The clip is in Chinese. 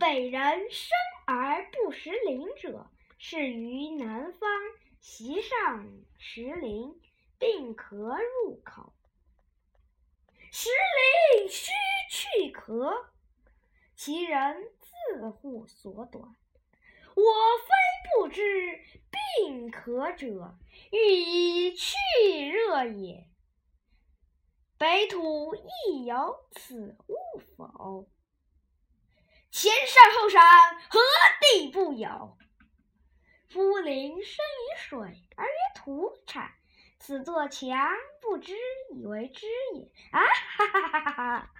北人生而不食林者，是于南方席上食林，并可入口。食林须去壳，其人自护所短。我非不知病壳者，欲以去热也。北土亦有此物否？前山后山，何地不有？夫林生于水，而曰土产。此作强，不知以为知也。啊哈哈哈哈哈！